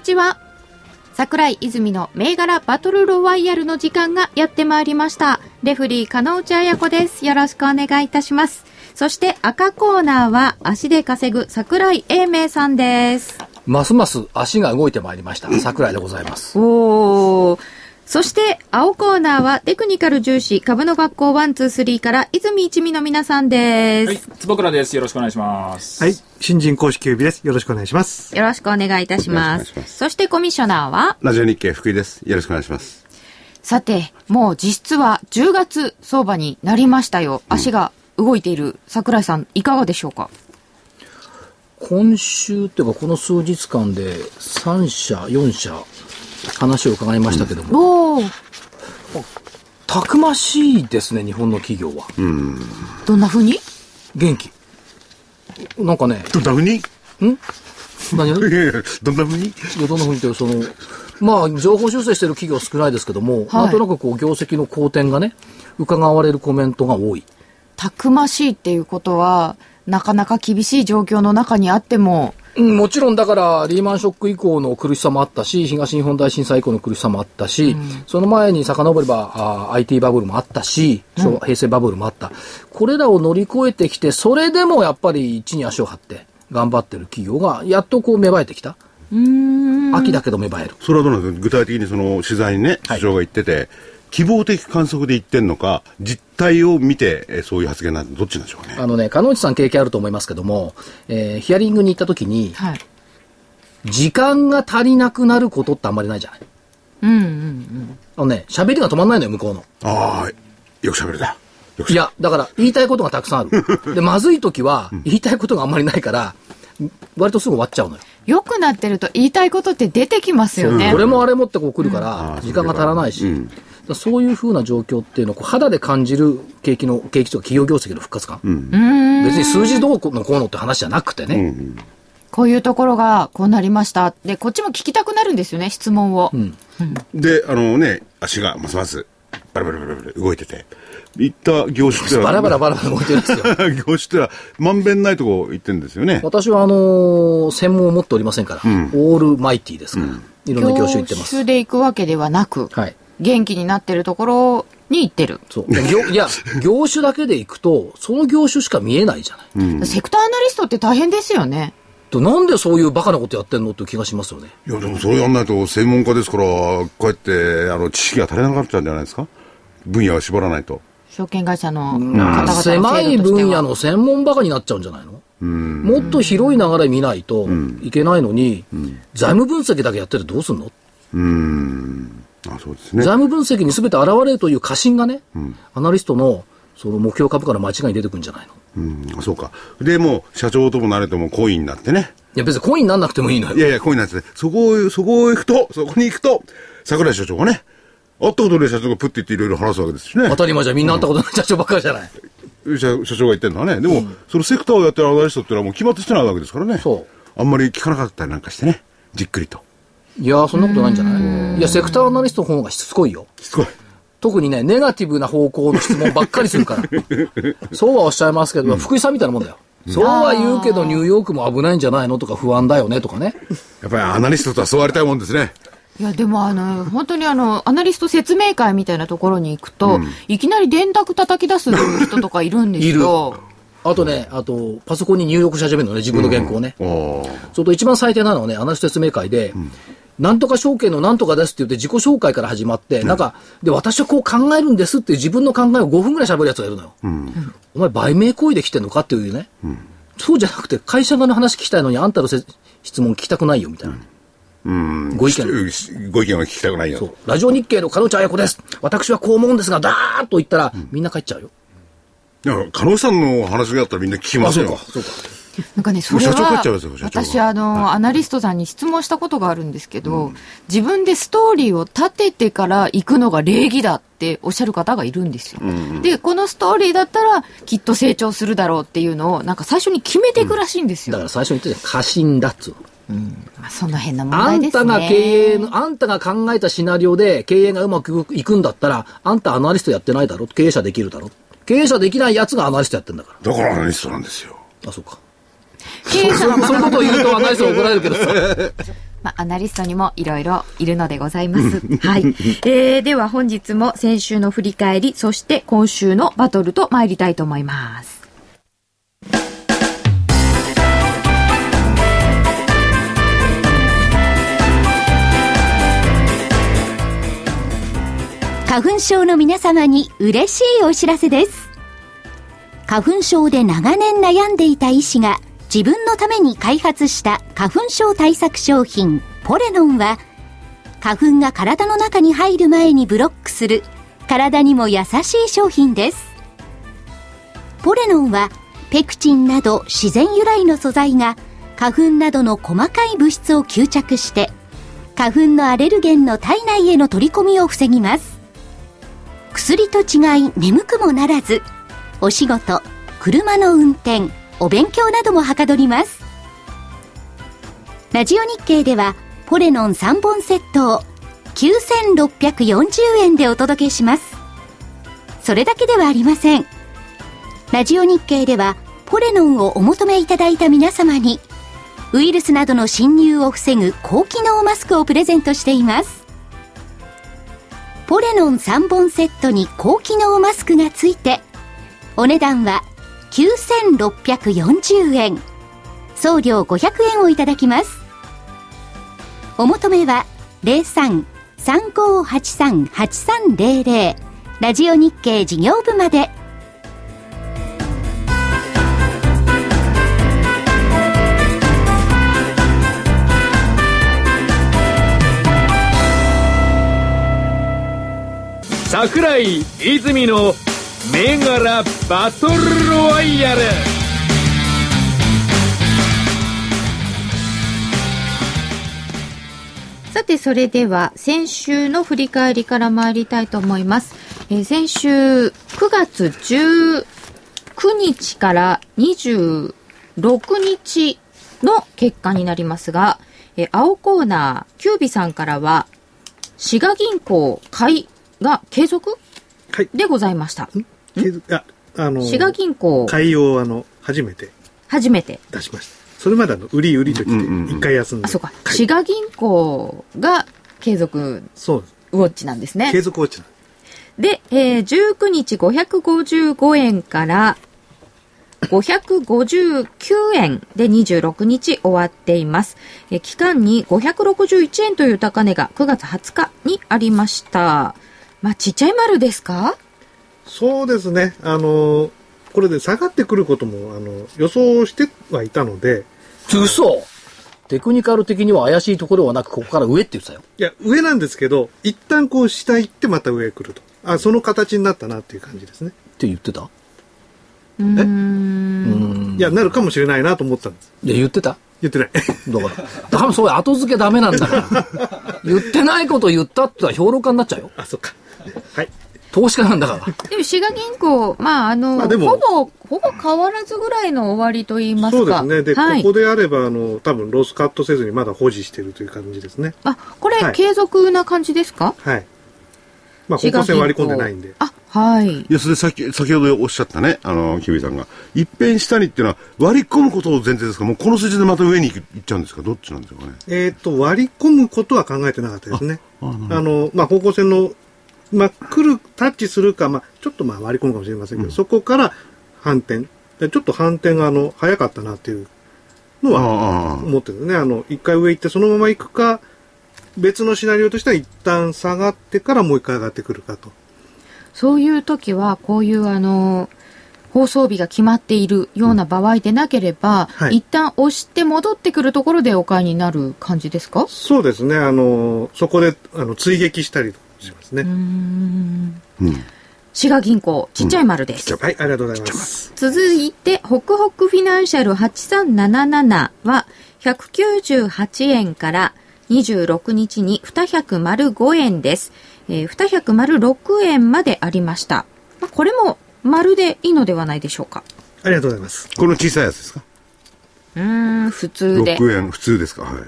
にちは。桜井泉の銘柄バトルロワイヤルの時間がやってまいりました。レフリー、金内彩子です。よろしくお願いいたします。そして赤コーナーは足で稼ぐ桜井英明さんです。ますます足が動いてまいりました桜井でございますおー。そして、青コーナーはテクニカル重視株の学校123から泉一味の皆さんです。はい、坪倉です。よろしくお願いします。はい。新人公式指です。よろしくお願いします。よろしくお願いいたします。ますそしてコミッショナーは？ラジオ日経福井です。よろしくお願いします。さて、もう実質は10月相場になりましたよ。足が動いている桜井さん、いかがでしょうか？今週っていうかこの数日間で3社4社話を伺いましたけども、おー、たくましいですね日本の企業は、どんな風に？元気。なんかね。どんな風に？何？いやいや、どんな風に？いやどんなふうにってそのまあ情報修正してる企業は少ないですけども、はい。なんとなくこう業績の好転がね伺われるコメントが多い。たくましいっていうことは、なかなか厳しい状況の中にあっても、うんもちろんだからリーマンショック以降の苦しさもあったし東日本大震災以降の苦しさもあったし、その前に遡ればあ IT バブルもあったし、昭和平成バブルもあった。これらを乗り越えてきてそれでもやっぱり地に足を張って頑張ってる企業がやっとこう芽生えてきた。秋だけど芽生える。それはどうなんですか？具体的にその取材にね、はい。所長が言ってて、希望的観測で言ってんのか、実態を見て、えーそういう発言なんで、どっちなんでしょうね。あのね、鹿内さん経験あると思いますけども、えーヒアリングに行った時に、はい。時間が足りなくなることってあんまりないじゃない。うんうんあのね、喋りが止まんないのよ、向こうの。ああ、よく喋れた。よくいや、だから言いたいことがたくさんある。で、まずい時は、言いたいことがあんまりないから、割とすぐ終わっちゃうのよ。良くなってると言いたいことって出てきますよね。これもあれもってこう来るから、うん時間が足らないし、うんそういうふうな状況っていうのをこう肌で感じる景気の、景気とか企業業績の復活感。別に数字どうのこうのって話じゃなくてね。こういうところがこうなりました。で、こっちも聞きたくなるんですよね、質問を。で、あのね、足がますます、バラバラバラバラ動いてて、行った業種ってのは、バラバラバラバラ動いてるんですよ。業種ってのは、まんべんないとこ行ってんですよね。私はあのー専門を持っておりませんから、オールマイティーですから、いろんな業種行ってます。業種で行くわけではなく、はい。元気になってるところに行ってる。そう。いや、業種だけで行くと、その業種しか見えないじゃない。セクターアナリストって大変ですよね。となんでそういうバカなことやってんのっていう気がしますよね。いや、でもそれやんないと専門家ですから、こうやって、あの、知識が足りなくなっちゃうんじゃないですか？分野を絞らないと。証券会社の方々の狭い分野の専門バカになっちゃうんじゃないの？もっと広い流れ見ないといけないのに、財務分析だけやっててどうすんの、うーん。あ、そうですね。財務分析に全て現れるという過信がね、アナリストのその目標株価の間違いに出てくるんじゃないの？うん、あそうか。で、もう、社長ともなれてもコインになってね。いや別にコインになんなくてもいいのよ。いやいや、コインになってて、そこを、そこを行くと、そこに行くと、桜井社長がね、会ったことで社長がプッて言っていろいろ話すわけですしね当。たり前じゃんみんな会ったことない社長ばっかりじゃない。社社長が言ってるのはね。でも、そのセクターをやってるアナリストっていうのはもう決まってしてないわけですからね。。そうあんまり聞かなかったりなんかしてね。じっくりと。いやーそんなことないんじゃない？いや、セクターアナリストの方がしつこいよ。しつこい。特にね、ネガティブな方向の質問ばっかりするから。そうはおっしゃいますけど、福井さんみたいなもんだよ。そうは言うけど、ニューヨークも危ないんじゃないのとか不安だよねとかね。やっぱりアナリストとはそうありたいもんですね。いや、でもあの、本当にあの、アナリスト説明会みたいなところに行くと、いきなり電卓叩き出す人とかいるんですよ。あとね、あと、パソコンに入力し始めるのね、自分の原稿をね。ああ。それと一番最低なのはね、アナリスト説明会で、なんとか証券のなんとかですって言って自己紹介から始まって、なんか、で、私はこう考えるんですって自分の考えを5分ぐらい喋るやつがいるのよ。お前、売名行為で来てんのかっていうね。そうじゃなくて、会社側の話聞きたいのに、あんたのせ質問聞きたくないよ、みたいな。うん。ご意見しご意見は聞きたくないよ。そう。ラジオ日経の金内彩子です。私はこう思うんですが、だーっと言ったら、みんな帰っちゃうよ。いや、加納さんの話があったらみんな聞きますよ。そうか。なんかね、それもう社長は私、あの、アナリストさんに質問したことがあるんですけど、自分でストーリーを立ててから行くのが礼儀だっておっしゃる方がいるんですよ。で、このストーリーだったら、きっと成長するだろうっていうのを、なんか最初に決めていくらしいんですよ。だから最初に言ったじゃん、過信だっつうの。まあ、その辺の問題ですね。あんたが経営の、あんたが考えたシナリオで経営がうまくいくんだったら、あんたアナリストやってないだろ？経営者できるだろ？経営者できないやつがアナリストやってんだかだからアナリストなんですよ。ら。あ、そうか。経営者のそういうことを言うとアナリストに怒られるけどさ。まあ、アナリストにもいろいろいるのでございます。はい。えー、では本日も先週の振り返り、そして今週のバトルと参りたいと思います。花粉症の皆様に嬉しいお知らせです。花粉症で長年悩んでいた医師が自分のために開発した花粉症対策商品ポレノンは花粉が体の中に入る前にブロックする体にも優しい商品です。ポレノンはペクチンなど自然由来の素材が花粉などの細かい物質を吸着して花粉のアレルゲンの体内への取り込みを防ぎます。薬と違い眠くもならずお仕事車の運転お勉強などもはかどります。ラジオ日経ではポレノン3本セットを9640円でお届けします。それだけではありません。ラジオ日経ではポレノンをお求めいただいた皆様にウイルスなどの侵入を防ぐ高機能マスクをプレゼントしています。ポレノン3本セットに高機能マスクがついて、お値段は9640円。送料500円をいただきます。お求めは03-3583-8300ラジオ日経事業部まで。桜井泉の銘柄バトルロワイヤルさて、それでは先週の振り返りから参りたいと思います。えー先週9月19日から26日の結果になりますが、えー青コーナー、キュービさんからは、滋賀銀行買いが継続。でございました。あ、あの、滋賀銀行、海洋をあの、初めて初めて。出しました。それまであの、売り売りときて、一回休んで。あ、そうか。はい滋賀銀行が継続。ウォッチなんですね継。続落ちなんで、えー19日555円から559円で26日終わっています。えー期間に561円という高値が9月20日にありました。まあ、ちっちゃい丸ですか？そうですね。あの、これで下がってくることも、あの、予想してはいたので、嘘テクニカル的には怪しいところはなく、ここから上って言ってたよ。いや、上なんですけど、一旦こう下行ってまた上へ来ると。あ、その形になったなっていう感じですね。って言ってた？うーん。いや、なるかもしれないなと思ったんです。いや、言ってた言ってない。だから、多分そういう後付けダメなんだから。言ってないこと言ったってのは評論家になっちゃうよ。あ、そっか。はい。投資家なんだから。でも、滋賀銀行、まあ、あの、まあほぼ、ほぼ変わらずぐらいの終わりと言いますか。そうですね。で、はい、ここであれば、あの、多分ロスカットせずにまだ保持してるという感じですね。あ、これ、はい継続な感じですか？はい。まあ、方向性割り込んでないんで。あ、はい。いや、それさっき、先ほどおっしゃったね、あの、キさんが。一変下にっていうのは、割り込むことを前提ですか？もうこの数字でまた上に行く行っちゃうんですか？どっちなんですかね？えっ、と、割り込むことは考えてなかったですね。あの、まあ、方向線の、まあ、来る、タッチするか、まあ、ちょっとまあ割り込むかもしれませんけど、そこから反転。でちょっと反転が、あの、早かったなっていうのはああ思ってるね。あの、一回上行ってそのまま行くか、別のシナリオとしては一旦下がってからもう一回上がってくるかと。そういう時は、こういうあの、放送日が決まっているような場合でなければ、はい一旦押して戻ってくるところでお買いになる感じですか？そうですね。あの、そこで、あの、追撃したりしますね。うーん。うん。滋賀銀行、ちっちゃい丸です。はい、ありがとうございます。続いて、ホクホクフィナンシャル8377は、198円から26日に205円です。えー、206円までありました。まあこれも丸でいいのではないでしょうか。ありがとうございます。この小さいやつですか？うーん、普通で。6円普通ですか？はい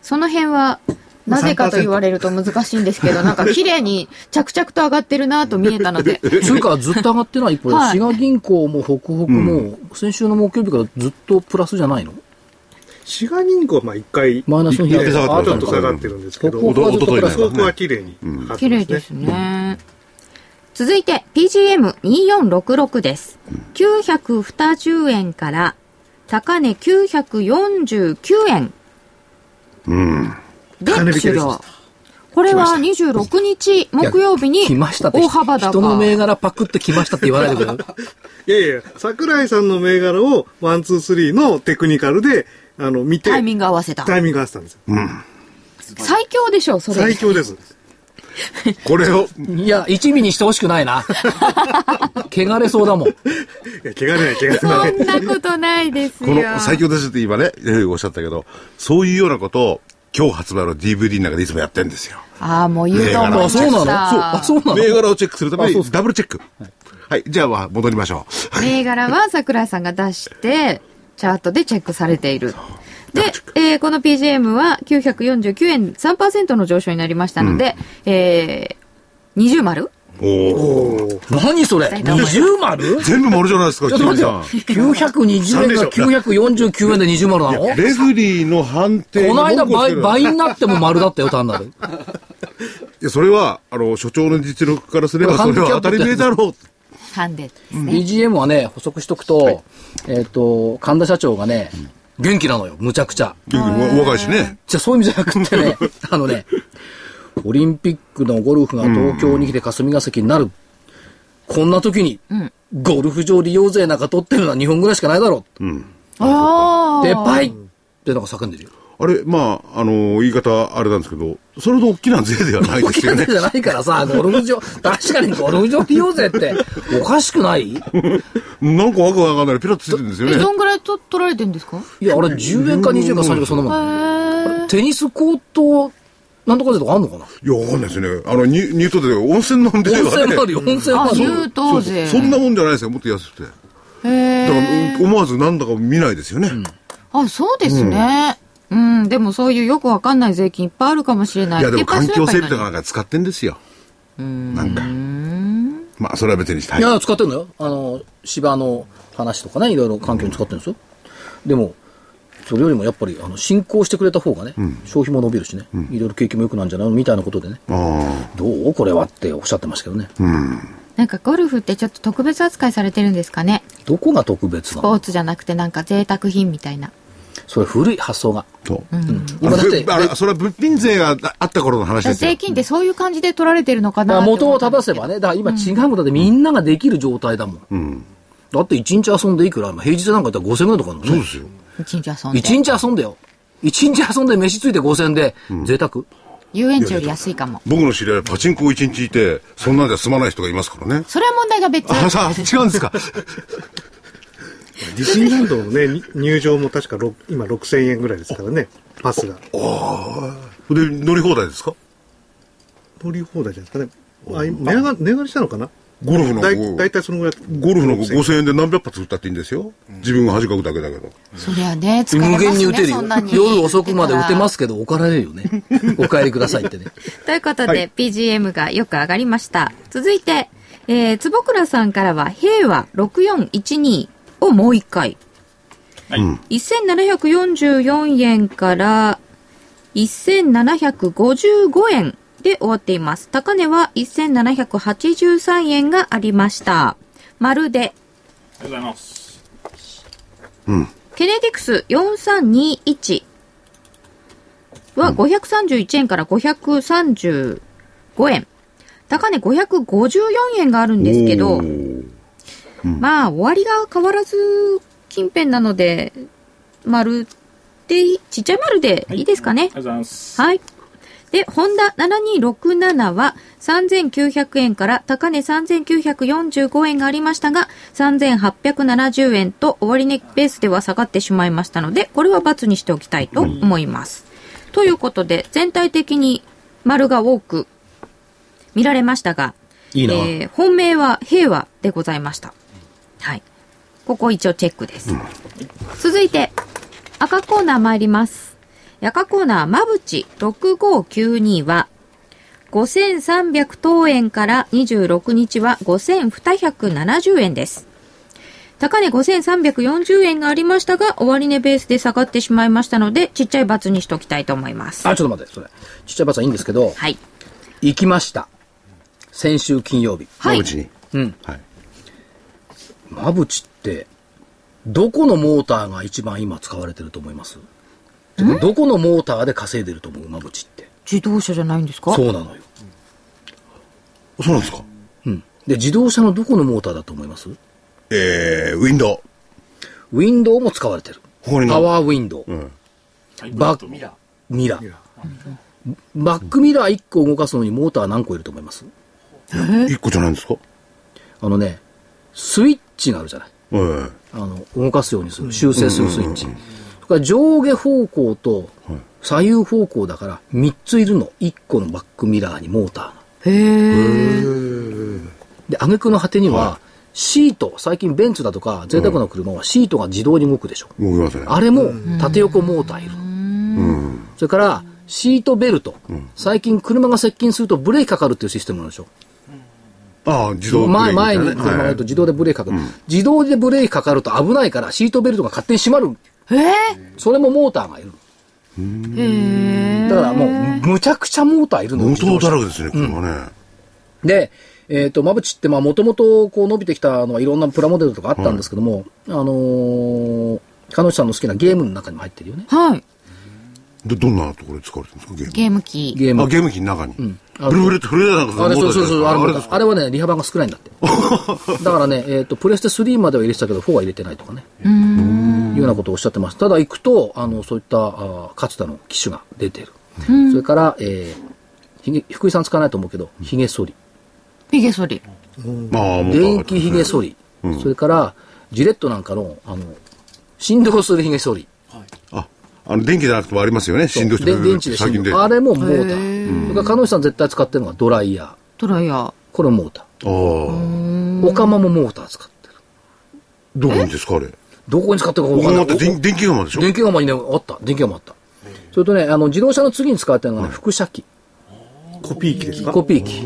その辺は、なぜかと言われると難しいんですけど、なんか綺麗に着々と上がってるなと見えたので。つうかずっと上がってない、これ、はい滋賀銀行も北北も、先週の木曜日からずっとプラスじゃないの？滋賀銀行はまあ一回、マイナスの日がえー下がってますちょっと下がってるんですけど、おとといそこは綺麗に上がって綺麗ですね。続いて PGM2466 です。920円から高値949円。うん。で金引きです終了。これは26日木曜日に大幅高。人の銘柄パクって来ましたって言わないでくれ。いやいや、桜井さんの銘柄を one, two, three のテクニカルで、あの、見て、タイミング合わせた。タイミング合わせたんですよ。最強でしょ、それ。最強です。これをいや、一味にしてほしくないな。汚れそうだもん。いや、怪我れない、怪我れない。そんなことないですよ。この最強ですって今ねえーおっしゃったけどそういうようなことを今日発売の DVD の中でいつもやってるんですよああ、もう言うと思いました。あそうなの？そうあそうなの？銘柄をチェックするためにダブルチェックはいじゃあ戻りましょう銘柄は桜井さんが出して、チャートでチェックされている。で、えーこの PGM は949円3%の上昇になりましたので、えー、20丸？おお何それ？二重丸？全部丸じゃないですかちょっと待ってよ。920円が949円で20丸なの？レフリーの判定この間倍、倍になっても丸だったよ、単なる。いやそれはあの所長の実力からすればそれは当たり前だろうハンデですね。BGM はね、補足しとくと、えっと、神田社長がね、元気なのよ、むちゃくちゃ。お若いしねじゃあそういう意味じゃなくてね、あのね、オリンピックのゴルフが東京に来て霞が関になる。こんな時に、ゴルフ場利用税なんか取ってるのは日本ぐらいしかないだろう。ああ。でぱいってのが叫んでるよ。あれまああの言い方あれなんですけどそれほど大きな税ではない大ですよね。きな税じゃないからさ、ゴルフ場、確かにゴルフ場利用税って。おかしくない？なんかわけわかんない。ピラッとついてるんですよえ、ねどんぐらいと取られてるんですか？いや、あれ10円か20円か30円かそんなもん。テニスコート、なんとか税とかあんのかな？いや、わかんないですね。あの、ニュニュートで温泉飲んでね泉もあるよ、温泉もあ、あるよ。優等税。そんなもんじゃないですよ、もっと安くて。へだから思わずなんだか見ないですよね。あ、そうですね。うん、でもそういうよくわかんない税金いっぱいあるかもしれない。いや、でも環境整備とかか。なんか使ってんですよ。なんか。まあ、それは別にしたい。いや、使ってんのよ。あの、芝の話とかね、いろいろ環境に使ってるんですよ。でも、それよりもやっぱり、あの、進行してくれた方がね、消費も伸びるしね、いろいろ景気も良くなんじゃないのみたいなことでね、あどうこれはっておっしゃってましたけどね。なんかゴルフってちょっと特別扱いされてるんですかね。どこが特別なの？スポーツじゃなくてなんか贅沢品みたいな。それ古い発想が。あ。そう。今だって、あれ、それは物品税があった頃の話ですよ税。金ってそういう感じで取られてるのかな？元を正せばね、だから今違うもんだってみんなができる状態だもん。だって一日遊んでいくら、平日なんかやったら5000円とかあるのね。そうですよ。一日遊んで。一日遊んでよ。一日遊んで飯ついて5000円で、贅沢遊園地より安いかも。僕の知り合いパチンコ一日いて、そんなんじゃ済まない人がいますからね。それは問題が別。あ、さあ、違うんですか？ディズニーランドのね、に入場も確かろ今6000円ぐらいですからね、パスが。で、乗り放題ですか？乗り放題じゃないですかね。あ、今値上が値上がりしたのかな？ゴルフの大体そのぐらい。ゴルフの5000円で何百発打ったっていいんですよ。自分が恥かくだけだけど。そりゃね、疲れますね。無限に打てるよ夜遅くまで打てますけど、怒られるよね。お帰りくださいってね。ということで、PGM がよく上がりました。続いて、えー、坪倉さんからは、平和6412をもう一回。1744円から1755円で終わっています。高値は1783円がありました。まるで、ありがとうございます。ケネディクス4321は531円から535円。高値554円があるんですけど、まあ、終わりが変わらず近辺なので、丸でいい、ちっちゃい丸でいいですかね。ありがとうございます。はい。で、ホンダ7267は3900円から高値3945円がありましたが、3870円と終値ベースでは下がってしまいましたので、これは×にしておきたいと思います。ということで、全体的に丸が多く見られましたが、いいな。えー本命は平和でございました。はい。ここ一応チェックです。続いて、赤コーナー参ります。赤コーナー、まぶち6592は、5300等円から26日は5270円です。高値5340円がありましたが、終値ベースで下がってしまいましたので、ちっちゃい×にしときたいと思います。あ、ちょっと待って、それ。ちっちゃいバツはいいんですけど、はい。行きました。先週金曜日。はい。うん。はい。まぶちって、どこのモーターが一番今使われてると思います？どこのモーターで稼いでると思うまぶちって。自動車じゃないんですか？そうなのよ。そうなんですか？うん。で、自動車のどこのモーターだと思います？えー、ウィンドウ。ウィンドウも使われてる。パワーウィンドウ。うん。バックミラー。ミラー。バックミラー1個動かすのにモーター何個いると思います？一個じゃないんですか？あのね、スイッチがあるじゃない。えあの、動かすようにする、修正するスイッチ。それから上下方向と左右方向だから3ついるの。1個のバックミラーにモーターが。で、挙句の果てには、シート、最近ベンツだとか贅沢な車はシートが自動に動くでしょ。動きますね。あれも縦横モーターいるの。うん。それから、シートベルト。最近車が接近するとブレーキかかるっていうシステムなんでしょ。ああ、自動ブレー前、キ前に車がいるとはい自動でブレーキかかる。自動でブレーキかかると危ないから、シートベルトが勝手に閉まる。それもモーターがいる。だからもう、むちゃくちゃモーターいるのよモーターだらけですね、車ね。で、えっ、と、まぶちって、まあ、もともと、こう、伸びてきたのはいろんなプラモデルとかあったんですけども、あのー、彼女さんの好きなゲームの中にも入ってるよね。はい。ど、どんなところで使われてるんですか、ゲーム。ゲーム機。ゲームあ、。ゲーム機の中に。あブルブルって震えたあれ、そうそうそう、あれもあれはね、利幅が少ないんだって。だからね、えっ、と、プレステ3までは入れてたけど、4は入れてないとかね。いうようなことをおっしゃってます。ただ行くと、あの、そういった、あーかつての機種が出てる。それから、えー、ひげ、福井さん使わないと思うけど、ひげ剃り。ヒゲ剃り。まあ、もう電気ひげ剃り。それから、ジレットなんかの、あの、振動するひげ剃り。あ、あの、電気じゃなくてもありますよね、振動してで電池で振。動。あれもモーター。それから、彼女さん絶対使ってるのがドライヤー。トライヤー。これもモータああ。ー。オカマもモーター使ってる。どこにですか、あれ？どこに使ってるか分ここまかんないって電電気釜でしょ？電気釜にね、あった。電気釜あった。それとね、あの、自動車の次に使われてるのがね、輻射機。コピー機ですか？コピー機。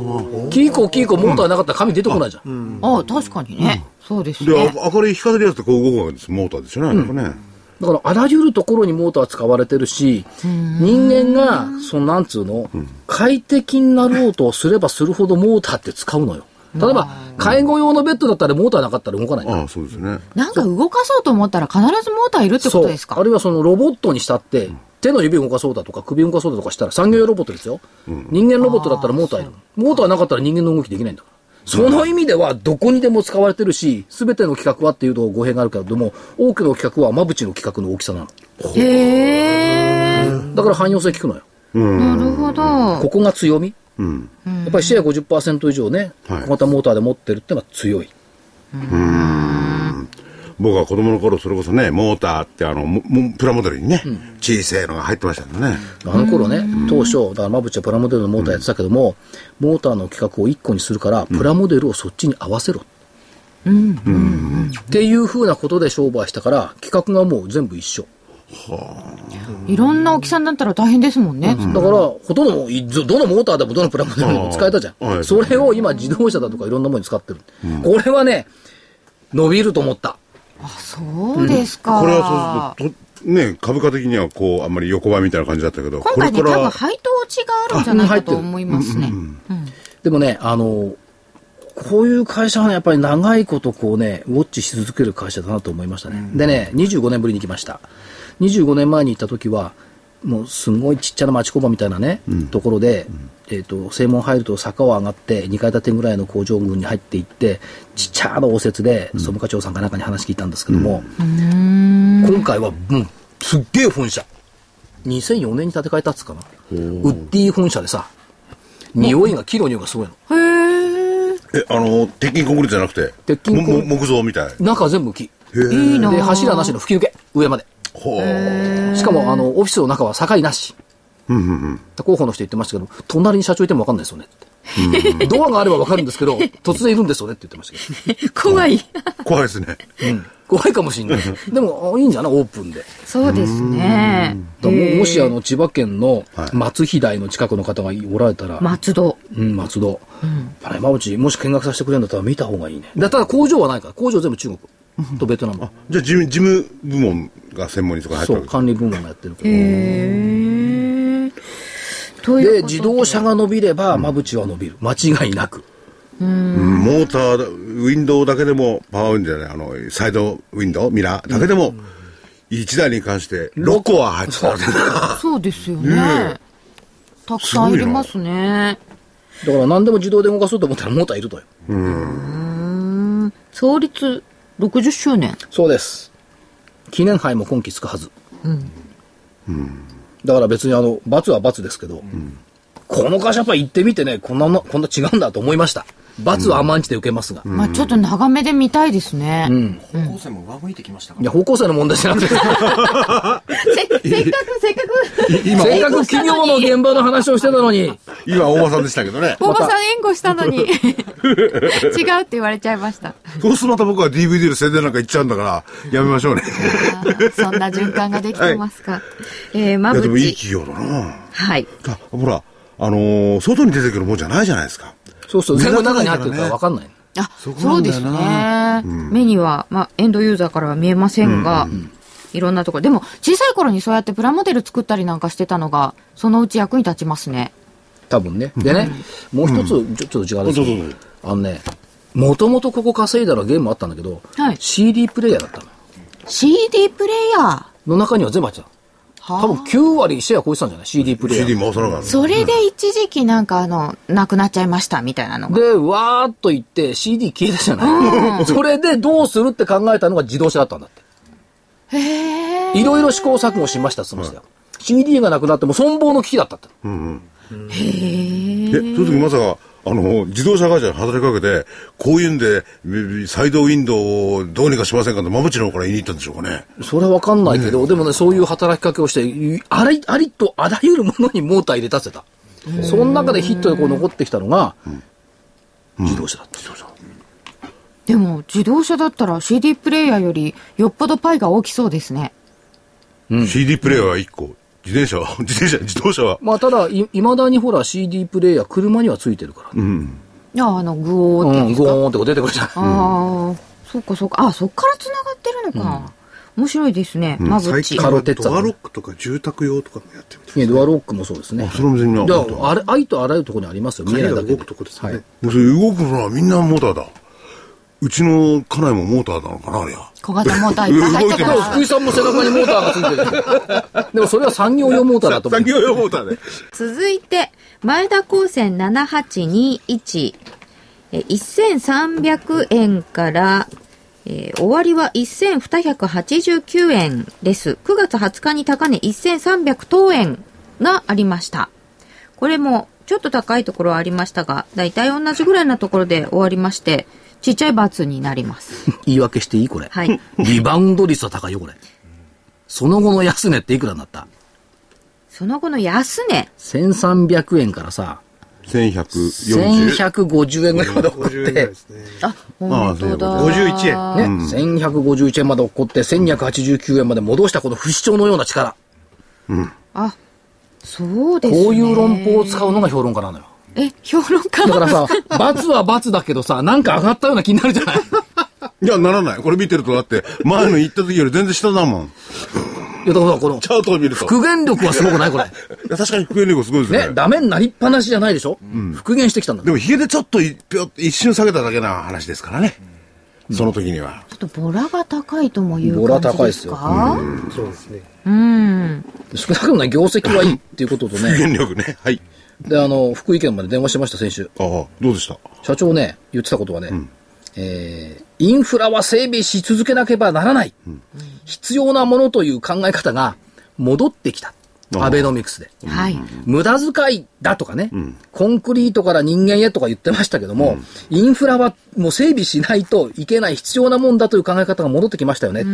キーコ、キーコ、モーターなかったら紙出てこないじゃん。ああ、確かにね。そうですで、ね。あ明るい光るやつってこう動くわけです。モーターですよね、あれはね。だから、あらゆるところにモーター使われてるし、人間が、その、なんつうの、快適になろうとすればするほどモーターって使うのよ。例えば、介護用のベッドだったらモーターなかったら動かないんだああ、そうですね。なんか動かそうと思ったら必ずモーターいるってことですか？あるいはそのロボットにしたって、手の指動かそうだとか首動かそうだとかしたら産業用ロボットですよ。人間ロボットだったらモーターいる。モーターなかったら人間の動きできないんだから。その意味ではどこにでも使われてるし、すべての規格はっていうと語弊があるけれども、多くの規格はまぶちの規格の大きさなの。へえ。だから汎用性効くのよ。なるほど。ここが強み。うん。やっぱりシェア50%以上ね、はい小型モーターで持ってるってのは強い。僕は子供の頃、それこそね、モーターってあの、ももプラモデルにね、小さいのが入ってましたんでね。あの頃ね、当初、だからまぶちはプラモデルのモーターやってたけども、モーターの規格を1個にするから、プラモデルをそっちに合わせろ。っていうふうなことで商売したから、規格がもう全部一緒。いろんな大きさになったら大変ですもんね。だから、ほとんど、いどどのモーターでもどのプラモデルでも使えたじゃん。ああはいそれを今自動車だとかいろんなものに使ってる。これはね、伸びると思った。そうですか。これはそうすると、とね、株価的にはこう、あんまり横ばいみたいな感じだったけど、今回ね、多分配当落ちがあるんじゃないかと思いますね。でもね、あの、こういう会社はね、やっぱり長いことこうね、ウォッチし続ける会社だなと思いましたね。でね、25年ぶりに行きました。25年前に行った時は、もうすごいちっちゃな町工場みたいなね、ところで、えっ、と、正門入ると坂を上がって、2階建てぐらいの工場群に入っていって、ちっちゃな応接で、総務課長さんかなんかに話聞いたんですけども、今回は、もう、すっげえ本社。2004年に建て替えたっつうかな。ウッディ本社でさ、匂いが、木の匂いがすごいの。へえ。え、あの、鉄筋コンクリートじゃなくて、鉄筋木造みたい。中は全部木。いいなで、柱なしの吹き抜け、上まで。ほう。しかも、あの、オフィスの中は境なし。広報の人言ってましたけど、隣に社長いても分かんないですよねって。ドアがあれば分かるんですけど、突然いるんですよねって言ってましたけ 怖い。怖いですね。ど。うん。怖いかもしれない。でも、あいいんじゃない？オープンで。そうですね。ももし、あの、千葉県のはい松飛台の近くの方がおられたら、松戸。うん、松戸。あれ、山内、もし見学させてくれるんだったら見た方がいいね。だただ工場はないから、工場全部中国とベトナム。じゃあ、事務、事務部門が専門にとか入ってそう、管理部門がやってるけど。へえ。というで、こと自動車が伸びれば、間口は伸びる。間違いなく。うんモーターだ、ウィンドウだけでも、パワーウィンドウじゃない、あの、サイドウィンドウ、ミラーだけでも、1台に関して6個は入ってたわけだ。そうですよね。たくさんいりますね。だから何でも自動で動かそうと思ったらモーターいるとよ。うん。創立60周年。そうです。記念杯も今期つくはず。だから別にあの、罰は罰ですけど、この会社やっぱ行ってみてね、こんなの、こんな違うんだと思いました。罰は甘んじて受けますが。まあちょっと長めで見たいですね。うん。高校生も上向いてきましたかいや、方向性の問題じゃなくて、せせっかく、せっかく、今、せっかく企業の現場の話をしてたのに、今、大場さんでしたけどね。大場さん援護したのに、違うって言われちゃいました。そうするとまた僕は DVD の宣伝なんか行っちゃうんだから、やめましょうね。そんな循環ができてますか。えー、まいや、でもいいぶち。企業だなはい。あ、ほら、あのー外に出てくるもんじゃないじゃないですか。そうそう、全部中に入ってるから分かんない。あ、そこそうですなんだよね。目には、まあ、エンドユーザーからは見えませんが、いろんなところ。でも、小さい頃にそうやってプラモデル作ったりなんかしてたのが、そのうち役に立ちますね。多分ね。でね、もう一つ、ちょちょっと違うんですけどうぞどうぞど、あのね、もともとここ稼いだらゲームあったんだけど、はい CD プレイヤーだったの。CD プレイヤー？の中には全部入ってた。はあ多分9割シェア超えてたんじゃない ?CD プレイヤー。CD 回さなかった。それで一時期なんかあの、なくなっちゃいましたみたいなのが。で、わーっと言って CD 消えたじゃない？それでどうするって考えたのが自動車だったんだって。へえ。いろいろ試行錯誤しましたって言ってましたよ。CD がなくなっても存亡の危機だったって。え、そういう時まさか、あの、自動車会社に働きかけて、こういうんで、えサイドウィンドウをどうにかしませんかって、まぶちの方から言いに行ったんでしょうかね。それはわかんないけど、でもね、そういう働きかけをして、あり、ありとあらゆるものにモーター入れたってた。その中でヒットでこう残ってきたのが、自動車だった。でも、自動車だったら CD プレイヤーよりよっぽどパイが大きそうですね。CD プレイヤーは1個。自転車は、自転車、自動車は？まあ、ただ、い、いまだにほら CD プレイヤー、車にはついてるからね。いや、あの、グオーってうん、やつか？ゴーンってこう出てくるじゃない。ああ、そっかそっか。あ、そっから繋がってるのか。面白いですね。まぶち。カロテッツァドアロックとか住宅用とかもやってみたい。いやドアロックもそうですね。それも全然あれ、ありとあらゆるところにありますよ。見えないだけ動くとこですよね。動くのはみんなモーターだ。うちの家内もモーターなのかな、あれは。小型モーターいっぱい入ってでも、から福井。さんも背中にモーターがついてる。でも、それは産業用モーターだと思う。産業用モーターで。続いて、前田高専7821。え1300円から、えー終わりは1289円です。9月20日に高値1300等円がありました。これもちょっと高いところはありましたが、だいたい同じぐらいなところで終わりまして、ちっちゃい罰になります。言い訳していいこれ。はい。リバウンド率は高いよ、これ。その後の安値っていくらになった？その後の安値？?1300 円からさ、1140。1150円ぐらいまで起こっ50円ぐらいてで、すね。あ、本当だ。51円。ね、1151円まで起こって、1289円まで戻したこの不死鳥のような力。あ、そうですね。こういう論法を使うのが評論家なのよ。え、評論家？だからさ、罰は罰だけどさ、なんか上がったような気になるじゃない？いや、ならない。これ見てるとだって、前の行った時より全然下だもん。いや、だからこのチ、ャートを見ると。復元力はすごくない？これ。いや確かに復元力すごいですね。ね、ダメになりっぱなしじゃないでしょ、復元してきたんだでも、ヒゲでちょっといぴょ一瞬下げただけな話ですからね。その時には。ちょっとボラが高いとも言うボラ感じです高いですよかそうですね。うん。少なくともね、業績はいいっていうことと復ね、元力ね。はい。で、あの、福井県まで電話してました、先週。ああ、どうでした？社長ね、言ってたことはね、えー、インフラは整備し続けなければならない。必要なものという考え方が戻ってきた。アベノミクスで。はい。無駄遣いだとかね、コンクリートから人間へとか言ってましたけども、インフラはもう整備しないといけない必要なもんだという考え方が戻ってきましたよね。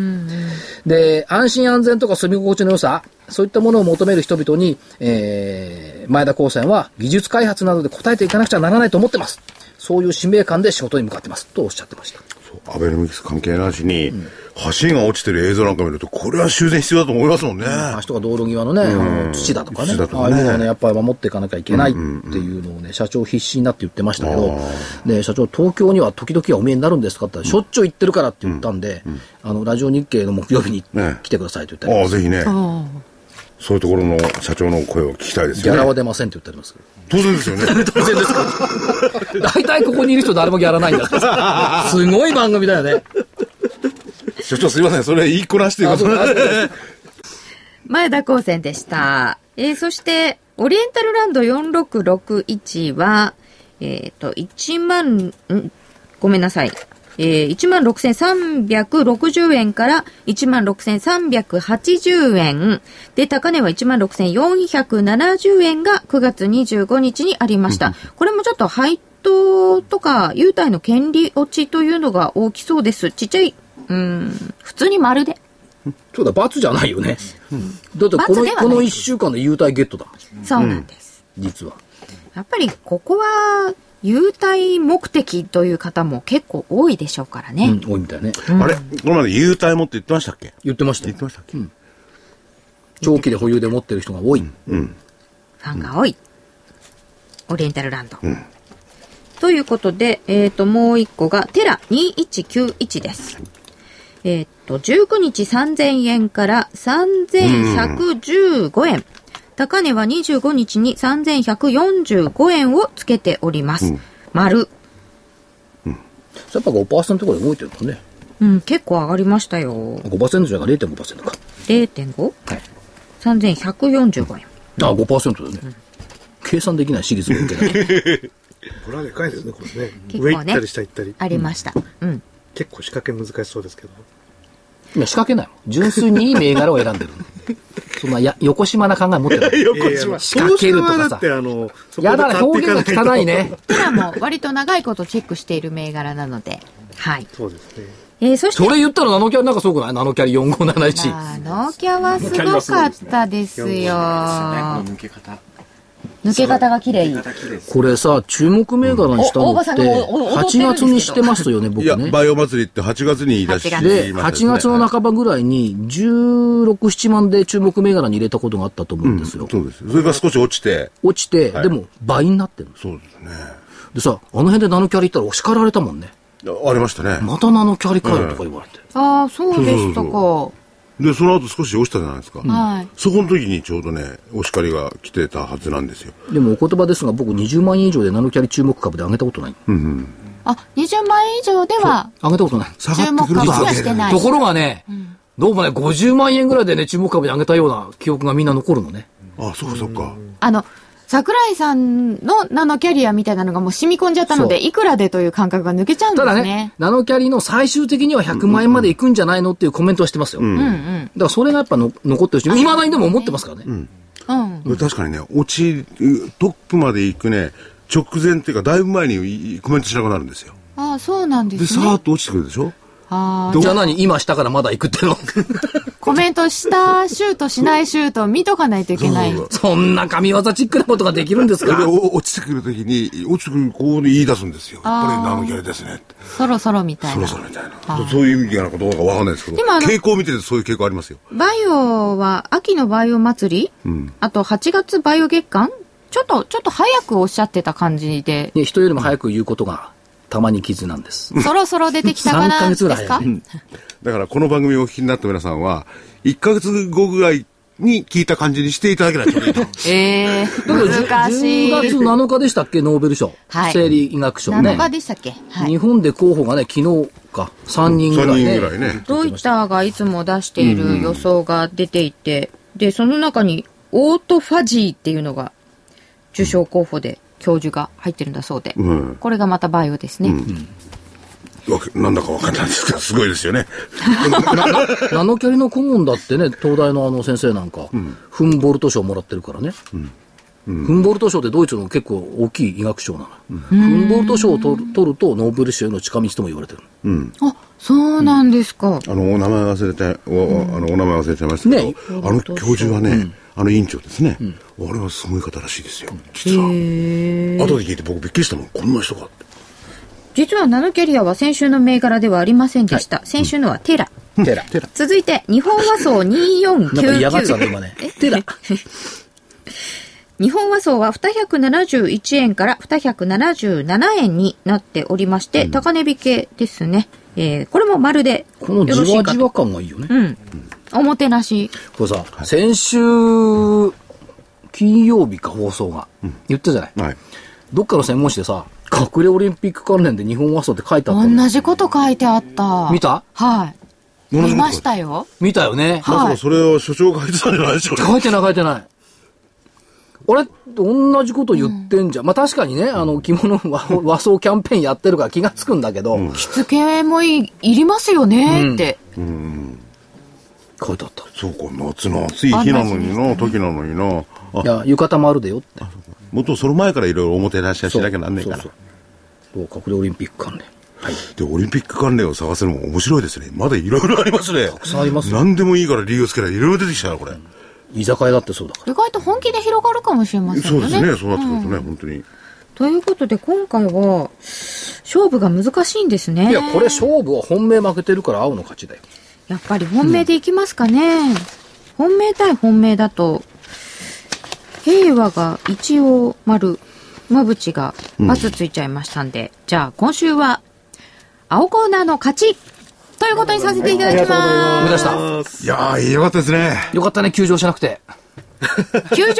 で、安心安全とか住み心地の良さ、そういったものを求める人々に、えー、前田高専は技術開発などで応えていかなくちゃならないと思ってます。そういう使命感で仕事に向かってます。とおっしゃってました。アベノミクス関係なしに、橋が落ちてる映像なんか見ると、これは修繕必要だと思いますもんね。橋とか道路際のね、あの土だとかね、土だとかね。ああいうのをね、やっぱり守っていかなきゃいけないっていうのをね、社長必死になって言ってましたけど、で、社長、東京には時々はお見えになるんですかって言ったら、しょっちゅう行ってるからって言ったんで、あの、ラジオ日経の木曜日にね。来てくださいと言ってあり。あ。ぜひね、そういうところの社長の声を聞きたいですギャラはよね。出ませんって言ってあります。当然ですよね。当然ですか 大体ここにいる人誰もギャラないんだから。すごい番組だよね。社長すいません、それ言いこなしてください。前田高専でした。えー、そして、オリエンタルランド4661は、えっ、と、1万、ん？ごめんなさい。えー、16,360円から16,380円。で、高値は16,470円が9月25日にありました。これもちょっと配当とか、優待の権利落ちというのが大きそうです。ちっちゃい、うん、普通に丸で。そうだ、罰じゃないよね。だってこの、この1週間で優待ゲットだ。そうなんです。実は。やっぱりここは優待目的という方も結構多いでしょうからね。うん、多いみたいね。あれ？これまで優待もって言ってましたっけ？言ってましたよ言ってましたっけ？長期で保有で持ってる人が多い。ファンが多い。オリエンタルランド。ということで、えっ、と、もう一個が、テラ2191です。えっ、と、19日3000円から3115円。高値は25日に3145円をつけております。丸。やっぱ5%ぐらい動いてるね。うん、結構上がりましたよ。5%じゃなくて0.5%か。0.5? はい。3145円。あ、5%だね。計算できない私立が受けない。これはでかいですね、これね。結構ね上行ったり下行ったり。ありました。うん。結構仕掛け難しそうですけど。今仕掛けないもん。純粋にいい銘柄を選んでるの。そんなや、横島な考え持ってない。いやいや仕掛けるとかさあの、そこでやだな、表現が汚いね。テラも割と長いことチェックしている銘柄なので。はい。そうですね。えー、そしてそ、れ言ったらナノキャリなんかすごくないナノキャリ4571。まあ、ノーキャはすごかったですよ。抜け方。抜け方が綺麗。これさ、注目銘柄にしたのって、お大場さんがおお踊ってるん8ですけど月にしてましたよね、僕いや、ね。バイオ祭りって8月に出し8月で、8ましたですね月の半ばぐらいに、16、7万で注目銘柄に入れたことがあったと思うんですよ。そうです。それが少し落ちて、落ちて、はいでも倍になってるのそうですね。でさ、あの辺でナノキャリ行ったらお叱られたもんね。ありましたね。またナノキャリかよとか言われて。ああ、そうでしたか。そうで、その後少し落ちたじゃないですか。はい。そこの時にちょうどね、お叱りが来てたはずなんですよ。でもお言葉ですが、僕20万円以上でナノキャリ注目株で上げたことない。あ、20万円以上では上げたことない。下注目株にはしてないと。ころがね、どうもね、50万円ぐらいでね、注目株で上げたような記憶がみんな残るのね。あ、そっかそっか。あの、桜井さんのナノキャリアみたいなのがもう染み込んじゃったので、いくらでという感覚が抜けちゃうんでただねすね。、ナノキャリの最終的には100万円までいくんじゃないのっていうコメントはしてますよ。だからそれがやっぱの残ってるし、未だにでも思ってますからね。うん。確かにね、落ち、トップまで行くね、直前っていうか、だいぶ前にコメントしなくなるんですよ。ああ、そうなんでで、すね。さーっと落ちてくるでしょ？あじゃあ何？今したからまだ行くっての？あ、コメントしたシュートしないシュート見とかないといけない。そんな神業チックなことができるんですか？お落ちてくるときに、落ちてくる、こう言い出すんですよ。やっぱりナノキャリですねって。そろそろみたいなそろそ。ろみたいな。そういう意味なのかどうかわかんないですけど、でもあの傾向を見ててそういう傾向ありますよ。バイオは秋のバイオ祭り、あと8月バイオ月間？ちょっと、ちょっと早くおっしゃってた感じで、ね、人よりも早く言うことが、たまに傷なんです。そろそろ出てきたか3なヶですか月ぐらい早い。だからこの番組をお聞きになった皆さんは、1ヶ月後ぐらいに聞いた感じにしていただけないといいと。ええ難し10い。月7日でしたっけ、ノーベル賞。はい生理医学賞ね7。日でしたっけ？はい日。本で候補がね、昨日か、3人ぐらいね。3人ぐらいねロイターがいつも出している予想が出ていて、で、その中にオートファジーっていうのが受賞候補で教授が入ってるんだそうで、うんこれがまたバイオですね。わけなんだかわかんないですけど、すごいですよね。ナノキャリの顧問だってね、東大のあの先生なんか、フンボルト賞もらってるからね。フンボルト賞ってドイツの結構大きい医学賞なの。フンボルト賞を取る取るとノーベル賞への近道とも言われてる。あ、そうなんですか。あの、お名前忘れて、おあの、お名前忘れちゃいましたけど、ねあの教授はね、あの委員長ですね。あれはすごい方らしいですよ。実は。後で聞いて僕びっくりしたもん。こんな人かって。実はナノキャリアは先週の銘柄ではありませんでした。先週のはテラ。テラ。続いて、日本和装なんか嫌がってたね、2499。今ね。テラ。日本和装は271円から277円になっておりまして、高値引けですね。えー、これもまるでこのじよろしいかと。わじわ感がいいよね。うん。おもてなし。これさ、先週、金曜日か放送が、言ったじゃない？はい。どっかの専門誌でさ、隠れオリンピック関連で日本和装って書いてあったの同じこと書いてあった。見た？はい。同じこと見ましたよ。見たよね。まさかそれを所長が書いてたんじゃないでしょうね。書いてない書いてない。あれ？同じこと言ってんじゃん。まあ確かにね、あの、着物 和和装キャンペーンやってるから気がつくんだけど、着付けもいい、いりますよねって。書いてあった。そうか、夏の暑い日なのにな、時なのにな。あい、や、浴衣もあるでよって。もっとその前からいろいろおもてなしはしなきゃなんねえから。そうそうそう隠れオリンピック関連。はい。で、オリンピック関連を探すのも面白いですね。まだいろいろありますね。たくさんありますよ何でもいいから理由をつけられいろいろ出てきたな、これ。居酒屋だってそうだから。意外と本気で広がるかもしれませんよね。そうですね、そうなってくるとね、本当に。ということで、今回は、勝負が難しいんですね。いや、これ勝負は本命負けてるから青の勝ちだよ。やっぱり本命でいきますかね。本命対本命だと、平和が一応丸、まぶちが×ついちゃいましたんで、じゃあ今週は、青コーナーの勝ちということにさせていただきました。いやー、よかったですね。よかったね、休場しなくて。す。球場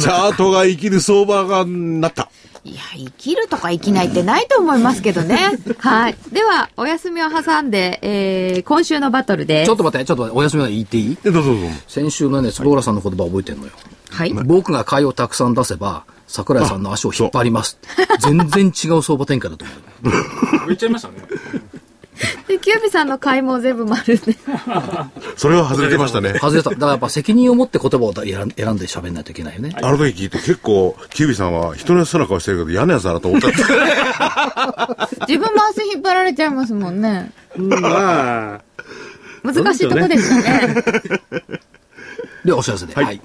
チャートが生きる相場がなった。いや、生きるとか生きないってないと思いますけどね。はい。では、お休みを挟んで、えー、今週のバトルです。ちょっと待って、ちょっと待って、お休みは言っていい？え、どうぞどうぞ。先週のね、坪倉さんの言葉覚えてんのよ。はい。僕が買いをたくさん出せば、桜井さんの足を引っ張ります。全然違う相場展開だと思う。言っちゃいましたね。で、キュービさんの買いも全部丸で。それは外れてましたね。外れた。だからやっぱ責任を持って言葉を選ん選んで喋んないといけないよね。あの時聞いて結構、キュービさんは人の良さな顔してるけど嫌なやつだなと思ったんです自分も足引っ張られちゃいますもんね。まあ、難しいとこでしたね。で、お知らせで。はい。こ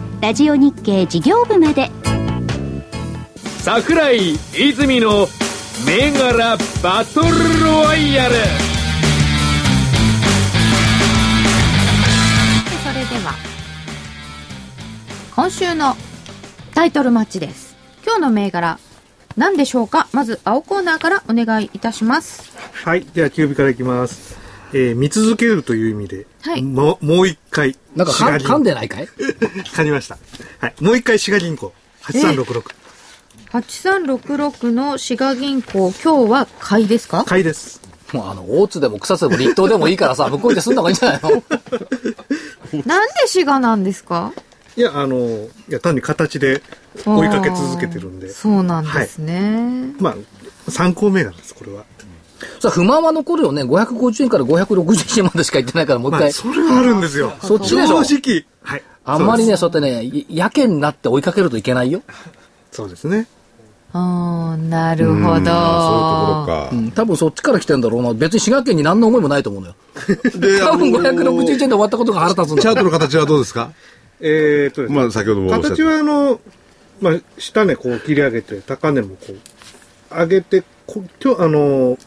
ラジオ日経事業部まで桜井泉の銘柄バトルロワイヤルそれでは、今週のタイトルマッチです。今日の銘柄、何でしょうか？まず、青コーナーからお願いいたします。はい。では、キュービからいきます。えー見続けるという意味で、はいもう、もう一回、なんかか滋賀銀噛んでないかい？噛みました。はい。もう一回、滋賀銀行、8366。8366の滋賀銀行、今日は買いですか？買いです。もうあの、大津でも草津でも立東でもいいからさ、向こうで済んだ方がいいんじゃないの？なんで滋賀なんですか？いや、あの、いや、単に形で追いかけ続けてるんで。そうなんですね。まあ、参考銘柄です、これは。さあ、不満は残るよね。550円から560円までしか言ってないから、もう一まあ、回。それはあるんですよ。そっちでしょ正直。はい。あんまりね、そそうやってね、やけになって追いかけるといけないよ。うそうですね。ああ、なるほど。うんあそういうところかう。ん、多分そっちから来てんだろうな。別に滋賀県に何の思いもないと思うのよ。で、多分あの561円で終わったことが腹立つんだチャートの形はどうですか？えーっとですねまあ、先ほどもおっしゃった形はあの、まあ、下値こう切り上げて、高値もこう、上げて、こ今日、あの、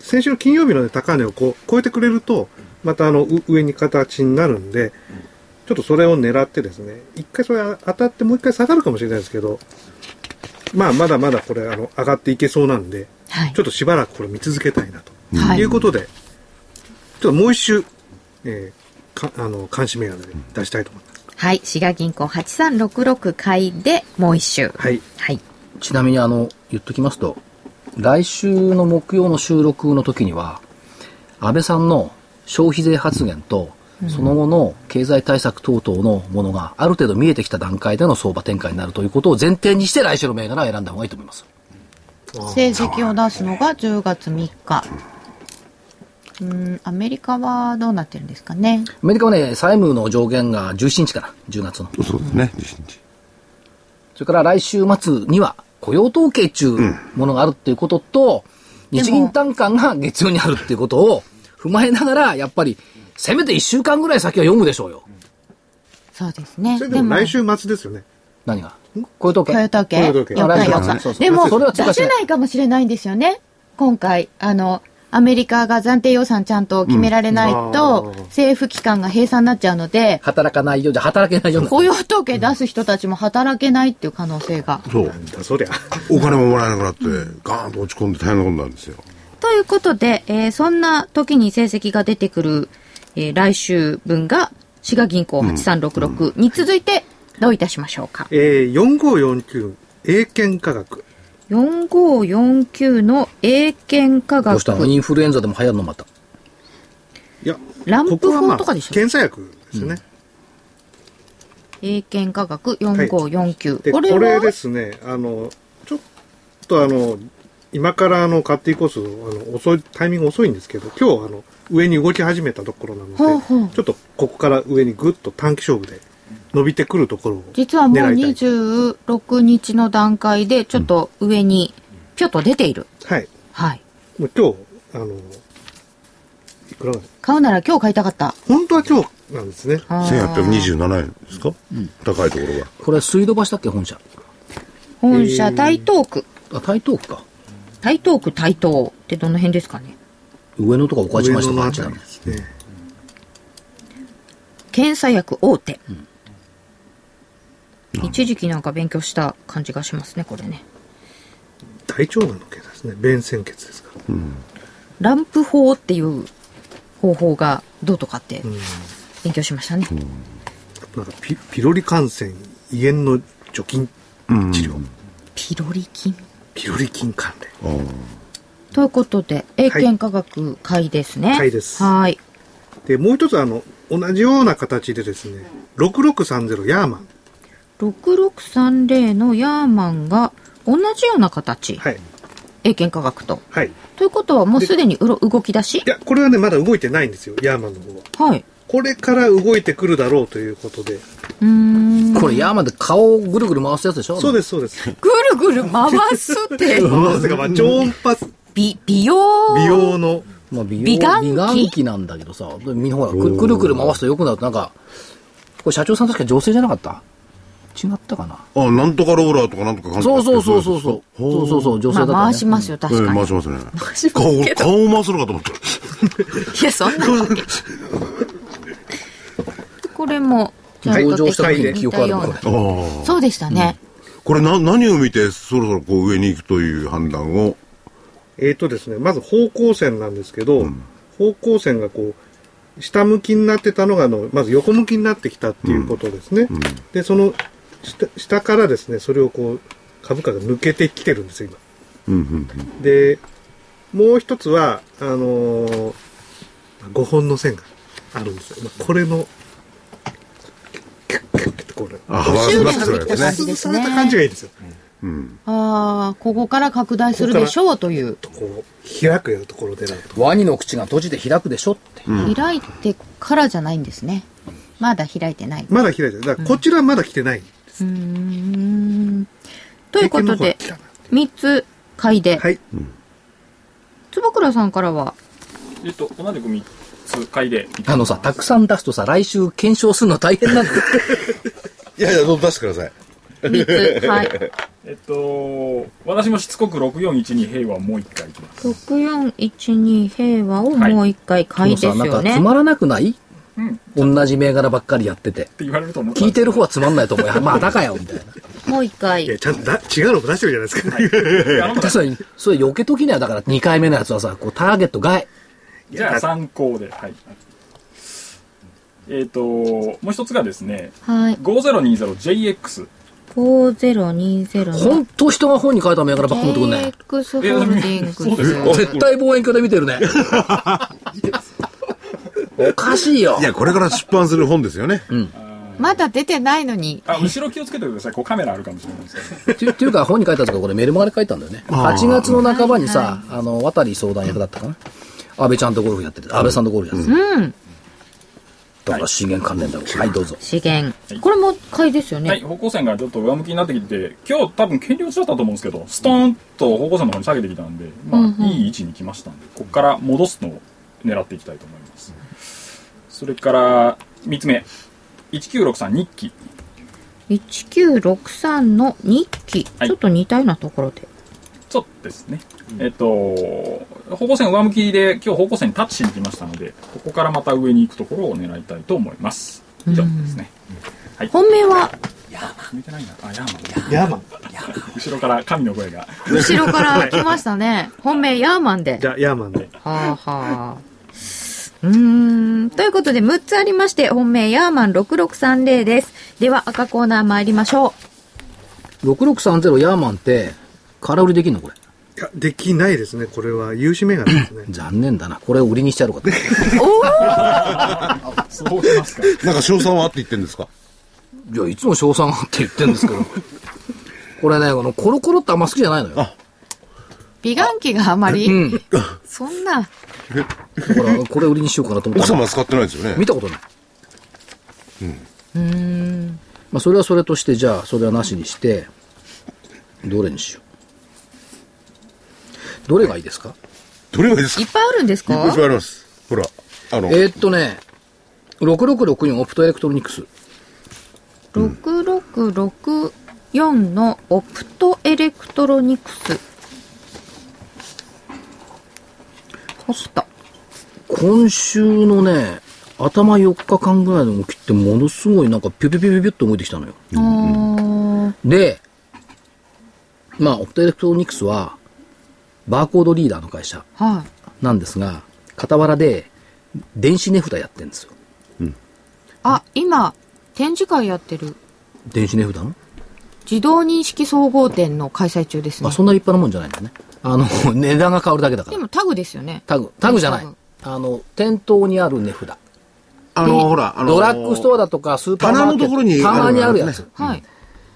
先週の金曜日の、ね、高値をこう超えてくれると、またあの、う上に形になるんで、ちょっとそれを狙ってですね、一回それ当たってもう一回下がるかもしれないですけど、まあ、まだまだこれ、あの、上がっていけそうなんで、はいちょっとしばらくこれ見続けたいなと。はいい、うことで、ちょっともう一周、えーか、あの、監視銘柄で出したいと思います。はい。滋賀銀行8366買いでもう一周。はい。はい。ちなみにあの、言っときますと、来週の木曜の収録の時には、安倍さんの消費税発言と、その後の経済対策等々のものがある程度見えてきた段階での相場展開になるということを前提にして来週の銘柄を選んだ方がいいと思います。成績を出すのが10月3日。うん、アメリカはどうなってるんですかね。アメリカはね、債務の上限が17日かな、10月の。そうですね、11日。それから来週末には雇用統計中ものがあるっていうことと、日銀短観が月曜にあるっていうことを踏まえながら、やっぱり、せめて1週間ぐらい先は読むでしょうよ。そうですね。それでも来週末ですよね。何が？雇用統計雇用統計。雇用統計4日来週4日。末そうそうでも、出せないかもしれないんですよね。今回、あの、アメリカが暫定予算ちゃんと決められないと、うん政府機関が閉鎖になっちゃうので、働かないようじゃ働けないような。雇用統計出す人たちも働けないっていう可能性が。そう。だそりゃ。お金ももらえなくなって、ガーンと落ち込んで大変なことなんですよ。ということで、えーそんな時に成績が出てくる、えー来週分が、滋賀銀行8366に続いて、どういたしましょうか？えー、4549、英検科学。4549の英検科学。どうしたの？インフルエンザでも流行るのまた？いや、ランプ法とかでしょ、検査薬ですよね。英検科学4549、で、これはこれですね、あの、ちょっとあの、今からあの、買っていこうする、あの、遅い、タイミング遅いんですけど、今日あの、上に動き始めたところなので、ほうほう。ちょっとここから上にぐっと短期勝負で伸びてくるところを実はもう狙いたい26日の段階でちょっと上にぴょっと出ている。はい。はい。もう今日、あの、いくらなんです？買うなら今日買いたかった。本当は今日なんですね。あー1827円ですか、高いところが。これ水道橋だっけ本社？本社台東区。あ、台東区か。台東区台東ってどの辺ですかね？上野とか岡島市とかあ上っちだね。検査薬大手。一時期なんか勉強した感じがしますね、これね。大腸がんの検査ですね。便潜血ですから。ランプ法っていう方法がどうとかって勉強しましたね。なんかピピロリ感染、胃炎の除菌治療。ピロリ菌？ピロリ菌関連。ということで、英検科学会ですね。会ですはい。で、もう一つあの、同じような形でですね、6630ヤーマン。6630のヤーマンが同じような形。はい。英検科学と。はい。ということはもうすでにうろ動き出し？いや、これはね、まだ動いてないんですよ、ヤーマンの方は。はい。これから動いてくるだろうということで。うーん。これ山で顔をぐるぐる回すやつでしょ？そうです、そうです。ぐるぐる回すって、まさか、まあ、超音波美、美容？美容の、まあ、美容美顔器？美顔器なんだけどさ、でみんなほら、くくるくる回すと良くなるとなんか、これ社長さん確か女性じゃなかった？違ったかな？あ、なんとかローラーとかなんとかかんとかそうそうそうそうそう。そうそうそう、女性だね。まあ回しますよ、確かに。回しますね。回します顔、けど。顔を回すのかと思った。いや、そんなわけ。これも、ちょっと登場した時似に記憶あるような？のこれ。ああ。そうでしたね。これな、何を見てそろそろこう上に行くという判断を？えーとですね、まず方向線なんですけど、方向線がこう、下向きになってたのがあの、まず横向きになってきたっていうことですね。で、その下、下からですね、それをこう、株価が抜けてきてるんですよ、うんうん今。で、もう一つは、あのー、5本の線があるんですよ。まあこれの、キュッキュッキュッとこれ、あ幅が狭くするやつね感じですねされた感じがいいですよ。うんああ、ここから拡大するでしょうという。とこう、開くようなところで。ワニの口が閉じて開くでしょって。開いてからじゃないんですね。まだ開いてない。まだ開いてる。だからこちらはまだ来てない。うーん。ということで来たな、3つ買いで。はい。坪倉さんからは、えっと、同じく3つ買いで。あのさ、たくさん出すとさ、来週検証するの大変なんだよ。いやいや、どうぞ出してください。3つ。はい。えっと、私もしつこく6412平和をもう一回いきます。6412平和をもう一回買いですよねかつ。まらなくない？うん。っ同じ銘柄ばっかりやってて。て言われると思ったん聞いてる方はつまんないと思うよ。まあ、だかよ、みたいな。もう一回い。や、ちゃんとだ違うのも出してるじゃないですか。けどあの確かに、それ避けときには、だから2回目のやつはさ、こう、ターゲット外。じゃあ参考で。はい。えっと、もう一つがですね、はい。5020JX。5020ほのんと人が本に書いた銘柄ばっか持ってくんね。JX ホールディングそうですス。絶対望遠鏡で見てるね。おかしいよい。や、これから出版する本ですよね。まだ出てないのに。あ、後ろ気をつけてください。こうカメラあるかもしれないですけど。っていうか、本に書いたやつがこれメルマガで書いたんだよね。8月の半ばにさ、あの、渡り相談役だったかな。安倍ちゃんとゴルフやってて、安倍さんとゴルフやってて。うん。だから資源関連だろう。はい、どうぞ。資源。これも買いですよはい、ね。方向線がちょっと上向きになってきて、今日多分権利落ちだったと思うんですけど、ストーンと方向線の方に下げてきたんで、まあ、うんうんいい位置に来ましたんで、ここから戻すのを狙っていきたいと思います。それから、3つ目。1963日記。1963の日記。はいちょっと似たようなところで。そうですね。えっと、方向線上向きで今日方向線にタッチしに来ましたので、ここからまた上に行くところを狙いたいと思います。以上ですね。本命は、いな。あ、ヤーマン。ヤーマン。後ろから神の声が。後ろから来ましたね。本命ヤーマンで。じゃあ、ヤーマンで。はあはあ。うーん。ということで、6つありまして、本命ヤーマン6630です。では、赤コーナー参りましょ6630ヤーマンって、空売りできんのこれ？いや、できないですね。これは有志銘柄ですね。残念だな。これを売りにしてやろうかと。そうしますか。なんか賞賛はあって言ってんですか？いや、いつも賞賛って言ってるんですけど。これね、このコロコロってあんま好きじゃないのよ。う。美顔器があまり、うん。そんな、だから、これ売りにしようかなと思ったら奥様は使ってないですよね見。たことない。うーん。まあ、それはそれとして、じゃあ、それはなしにして、どれにしよう。どれがいいですか？どれがいいですか？いっぱいあるんですか？いっぱいあります。ほら、あの、えーっとね、6664オプトエレクトロニクス。6664のオプトエレクトロニクス。オプト。今週のね、頭4日間ぐらいの動きってものすごいなんかピュピュピュピュピュっと動いてきたのよ。あーで、まあ、オプトエレクトロニクスは、バーコードリーダーの会社はい。なんですが、傍らで、電子値札やってるんですよ。あ、今、展示会やってる電子値札の？自動認識総合展の開催中ですねあ、。そんな立派なもんじゃないんだね。あの、値段が変わるだけだから。でもタグですよね。タグ、タグじゃない。あの、店頭にある値札。あの、ほら、あの、ドラッグストアだとかスーパーマーケット棚のところにある棚にあるやつ。はい。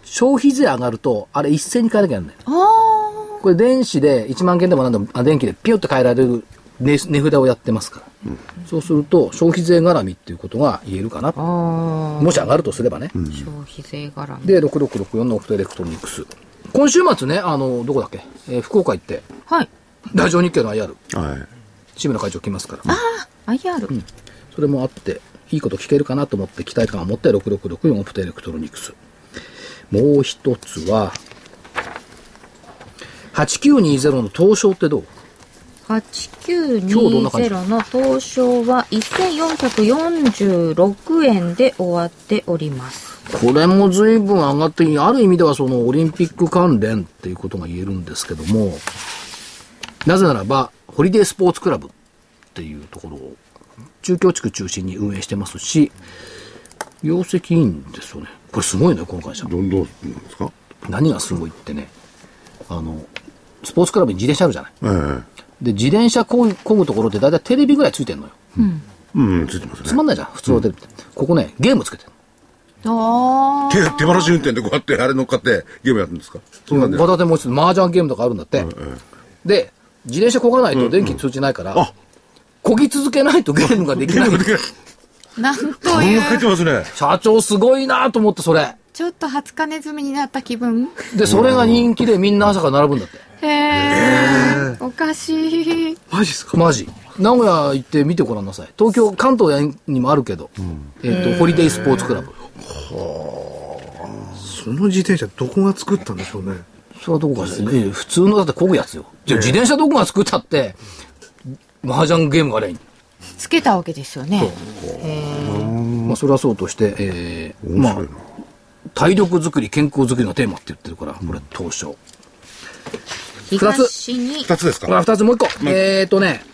消費税上がると、あれ一斉に変えなきゃいけないんだよ。あこれ電子で1万件でも何でも、あ電気でピュッと変えられる値値札をやってますから。そうすると、消費税絡みっていうことが言えるかなあ。。あもし上がるとすればね。あ。消費税絡み。で、6664のオフトエレクトロニクス。今週末ね、あの、どこだっけ、えー福岡行って、はい。ラジオ日経の IR、はい。志村会長来ますから。IR。それもあって、いいこと聞けるかなと思って、期待感を持って6664オプトエレクトロニクス。もう一つは、8920の東証ってどう？8920の東証は1446円で終わっております。これも随分上がって、ある意味ではそのオリンピック関連っていうことが言えるんですけども、なぜならば、ホリデースポーツクラブっていうところを中京地区中心に運営してますし、業績いいんですよね。これすごいね、この会社。どんどんですか？何がすごいってね、の、スポーツクラブに自転車あるじゃない。えで、自転車こぐこぐところって大体テレビぐらいついてんのよ。えうん、ついてますね。つまんないじゃん、普通のテレビって。ここね、ゲームつけてるあ手、手放し運転でこうやって、あれ乗っかってゲームやるんですか？そうなんで片手もう一つ、麻雀ゲームとかあるんだって。で、自転車こがないと電気通じないから、あこぎ続けないとゲームができない。あ、なんと考いう、えてますね。社長すごいなと思って、それ。ちょっと初金積みになった気分。で、それが人気でみんな朝から並ぶんだって。へえ、おかしい。マジっすか？マジ。名古屋行って見てごらんなさい。東京、関東にもあるけど、えっ、と、ホリデイスポーツクラブ。その自転車どこが作ったんでしょうね。それはどこかしら、ええ普通のだって漕ぐやつよ。じゃあ自転車どこが作ったって、麻雀ゲームがありゃいい。つけたわけですよね。まあ、それはそうとして、えー、まあ、体力づくり、健康づくりのテーマって言ってるから、これ、東証。二つ東に、二つですか？あ、二つもう一個。えーとね、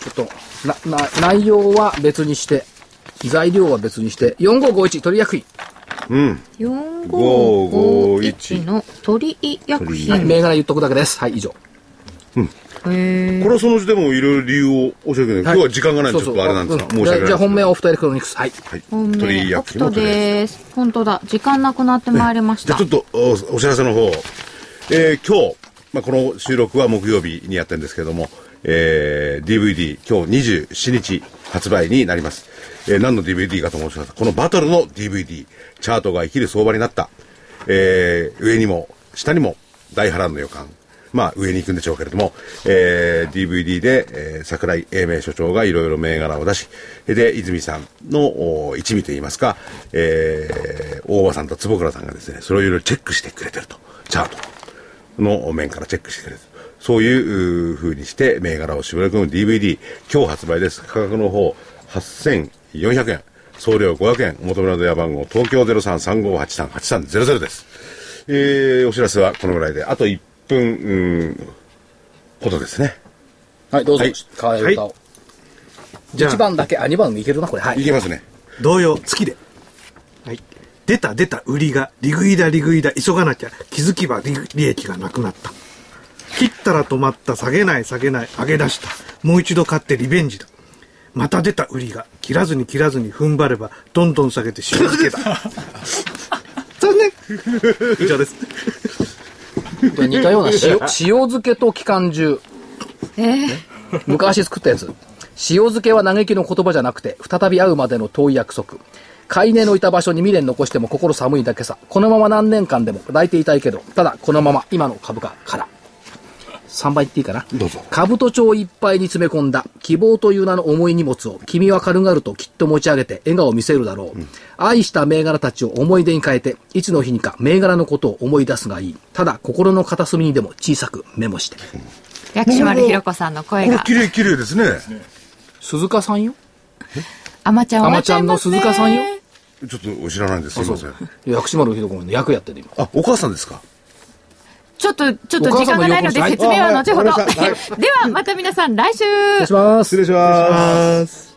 ちょっと、な、な、内容は別にして、材料は別にして、4551取り薬品。うん。4551の鳥医薬はい、品。銘柄言っとくだけです。はい、以上。へこれはそのうちでもいろいろ理由を教えてくれ今日は時間がないんでちょっとあれなんですが、申し訳ないじゃあ本命はオフトエレクトロニクス。はい。はい。本鳥命、オプト薬品の取りです。本当だ。時間なくなってまいりましたじゃあちょ。っとおお知らせの方、えー今日、まあ、この収録は木曜日にやってるんですけども、えー DVD 今日27日発売になります、えー何の DVD かと申しますこのバトルの DVD チャートが生きる相場になった、えー上にも下にも大波乱の予感まあ上に行くんでしょうけれども、えー DVD で、えー桜井英明所長がいろいろ銘柄を出し、で、泉さんの一味といいますか、えー大場さんと坪倉さんがですね、それをいろいろチェックしてくれてると。チャートの面からチェックしてくれてる。そういう風にして銘柄を絞り込む DVD、今日発売です。価格の方、8400円。送料500円。お求めの電話番号、東京0335838300です。えー、お知らせはこのぐらいで、あと1分、うん、ほどですね。はい、どうぞ。はい川合歌を。じゃあ1番だけ、あ、2番もいけるな、これ。はいい。けますね。同様、月で。はい。出た出た売りが、利食いだ利食いだ、急がなきゃ、気づきば利利益がなくなった。切ったら止まった、下げない下げない、上げ出した。もう一度買ってリベンジだ。また出た売りが、切らずに切らずに踏ん張れば、どんどん下げて塩漬けだ。残念以上です。これ似たような塩、塩漬けと機関銃。昔作ったやつ。塩漬けは嘆きの言葉じゃなくて、再び会うまでの遠い約束。買い値のいた場所に未練残しても心寒いだけさ。このまま何年間でも抱いていたいけど、ただこのまま今の株価から。3倍言っていいかな？どうぞ。兜町いっぱいに詰め込んだ。希望という名の重い荷物を君は軽々ときっと持ち上げて笑顔を見せるだろう、愛した銘柄たちを思い出に変えていつの日にか銘柄のことを思い出すがいい。ただ心の片隅にでも小さくメモして。薬師丸ひろ子さんの声が。綺麗綺麗ですね。鈴鹿さんよ？あまちゃん。あまちゃんの鈴鹿さんよ？ちょっと知らないんです。すいません。薬師丸ひろ子の役やってる今。あ、お母さんですか？ちょっと、ちょっと時間がないので説明は後ほど。はい。では、また皆さん来週。お願いします。失礼します。